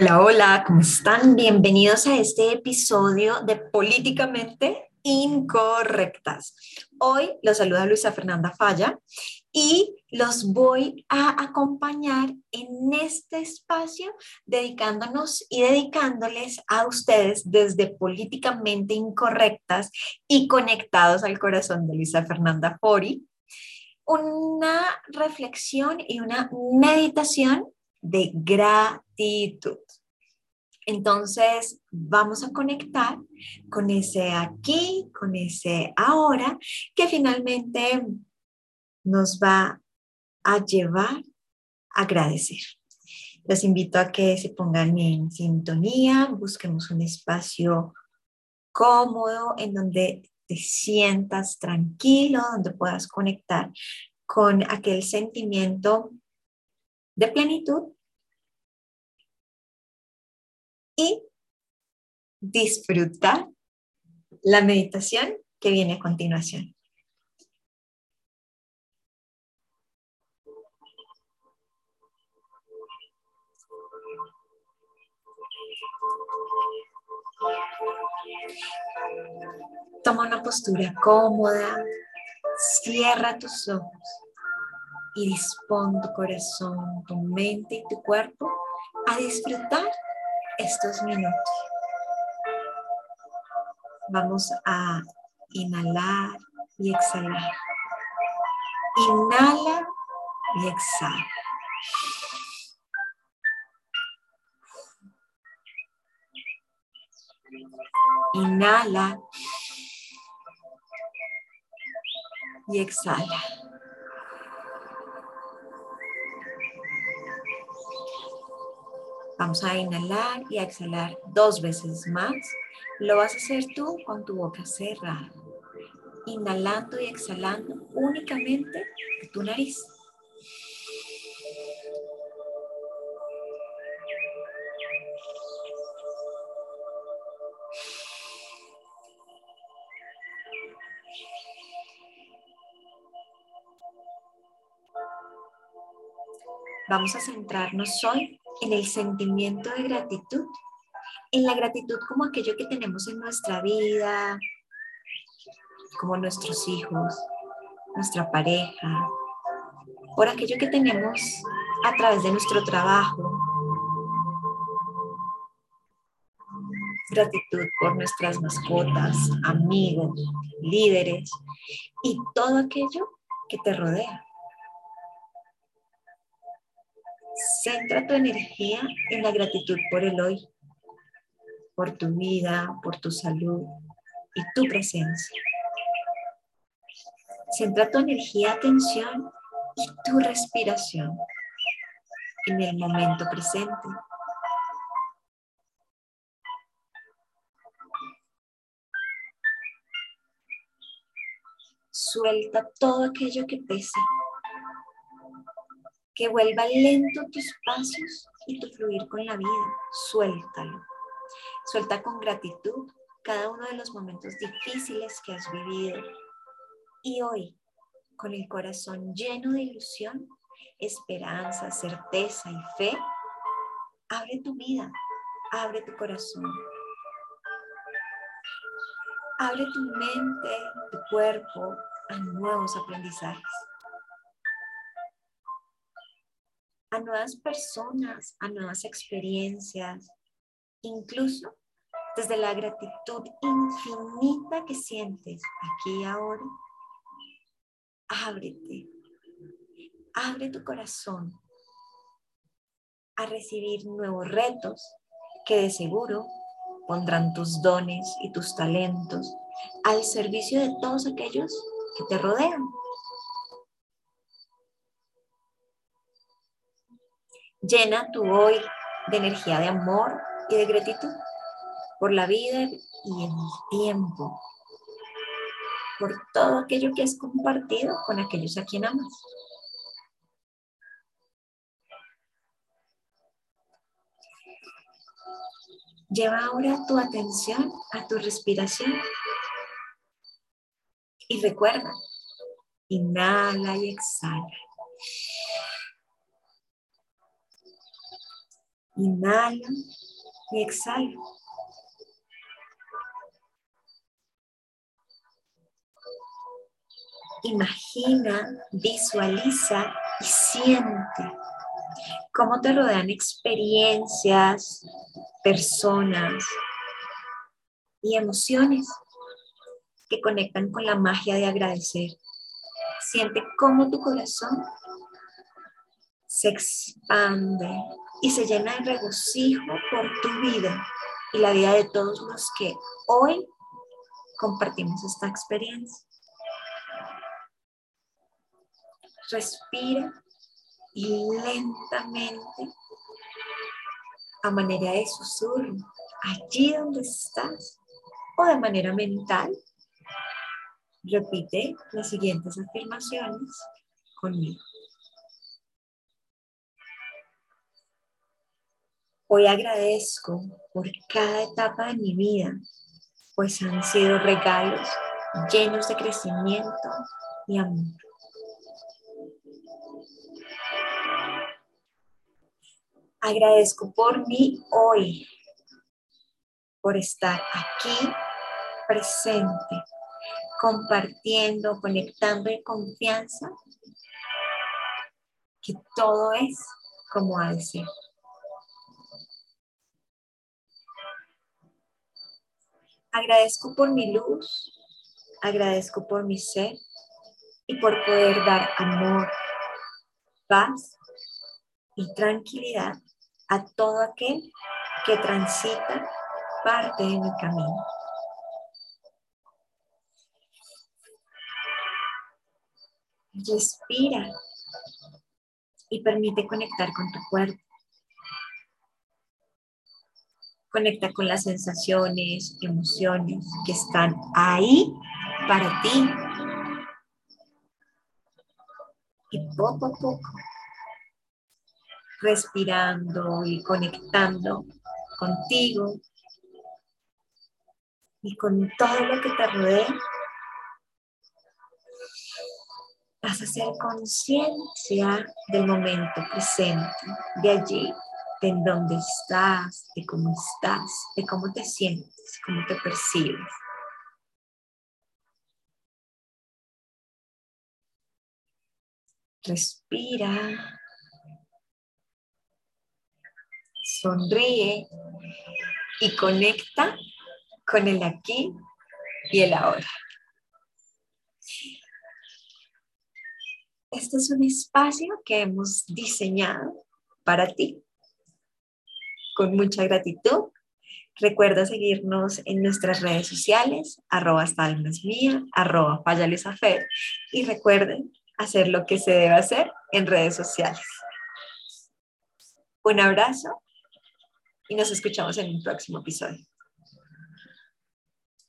Hola, hola, ¿cómo están? Bienvenidos a este episodio de Políticamente Incorrectas. Hoy los saluda Luisa Fernanda Falla y los voy a acompañar en este espacio dedicándonos y dedicándoles a ustedes desde Políticamente Incorrectas y conectados al corazón de Luisa Fernanda Fori, una reflexión y una meditación de gratitud. Entonces, vamos a conectar con ese aquí, con ese ahora, que finalmente nos va a llevar a agradecer. Los invito a que se pongan en sintonía, busquemos un espacio cómodo en donde te sientas tranquilo, donde puedas conectar con aquel sentimiento de plenitud y disfrutar la meditación que viene a continuación. Toma una postura cómoda, cierra tus ojos y dispón tu corazón, tu mente y tu cuerpo a disfrutar estos minutos. Vamos a inhalar y exhalar. Inhala y exhala. Inhala y exhala. Vamos a inhalar y a exhalar dos veces más. Lo vas a hacer tú con tu boca cerrada. Inhalando y exhalando únicamente tu nariz. Vamos a centrarnos hoy en el sentimiento de gratitud, en la gratitud como aquello que tenemos en nuestra vida, como nuestros hijos, nuestra pareja, por aquello que tenemos a través de nuestro trabajo. Gratitud por nuestras mascotas, amigos, líderes y todo aquello que te rodea. Centra tu energía en la gratitud por el hoy, por tu vida, por tu salud y tu presencia. Centra tu energía, atención y tu respiración en el momento presente. Suelta todo aquello que pesa que vuelva lento tus pasos y tu fluir con la vida. Suéltalo. Suelta con gratitud cada uno de los momentos difíciles que has vivido. Y hoy, con el corazón lleno de ilusión, esperanza, certeza y fe, abre tu vida, abre tu corazón. Abre tu mente, tu cuerpo a nuevos aprendizajes. A nuevas personas, a nuevas experiencias, incluso desde la gratitud infinita que sientes aquí y ahora. Ábrete, abre tu corazón a recibir nuevos retos que de seguro pondrán tus dones y tus talentos al servicio de todos aquellos que te rodean. Llena tu hoy de energía de amor y de gratitud por la vida y el tiempo, por todo aquello que has compartido con aquellos a quien amas. Lleva ahora tu atención a tu respiración y recuerda, inhala y exhala. Inhala y exhala. Imagina, visualiza y siente cómo te rodean experiencias, personas y emociones que conectan con la magia de agradecer. Siente cómo tu corazón se expande y se llena de regocijo por tu vida y la vida de todos los que hoy compartimos esta experiencia. Respira y lentamente, a manera de susurro, allí donde estás o de manera mental, repite las siguientes afirmaciones conmigo. Hoy agradezco por cada etapa de mi vida, pues han sido regalos llenos de crecimiento y amor. Agradezco por mí hoy, por estar aquí presente, compartiendo, conectando en confianza, que todo es como ha de ser. Agradezco por mi luz, agradezco por mi ser y por poder dar amor, paz y tranquilidad a todo aquel que transita parte de mi camino. Respira y permite conectar con tu cuerpo. Conecta con las sensaciones, emociones que están ahí para ti. Y poco a poco respirando y conectando contigo y con todo lo que te rodea, vas a hacer conciencia del momento presente, de allí, de en dónde estás, de cómo estás, de cómo te sientes, cómo te percibes. Respira sonríe y conecta con el aquí y el ahora. Este es un espacio que hemos diseñado para ti. Con mucha gratitud. Recuerda seguirnos en nuestras redes sociales, arroba mía, arroba y recuerden hacer lo que se debe hacer en redes sociales. Un abrazo y nos escuchamos en un próximo episodio.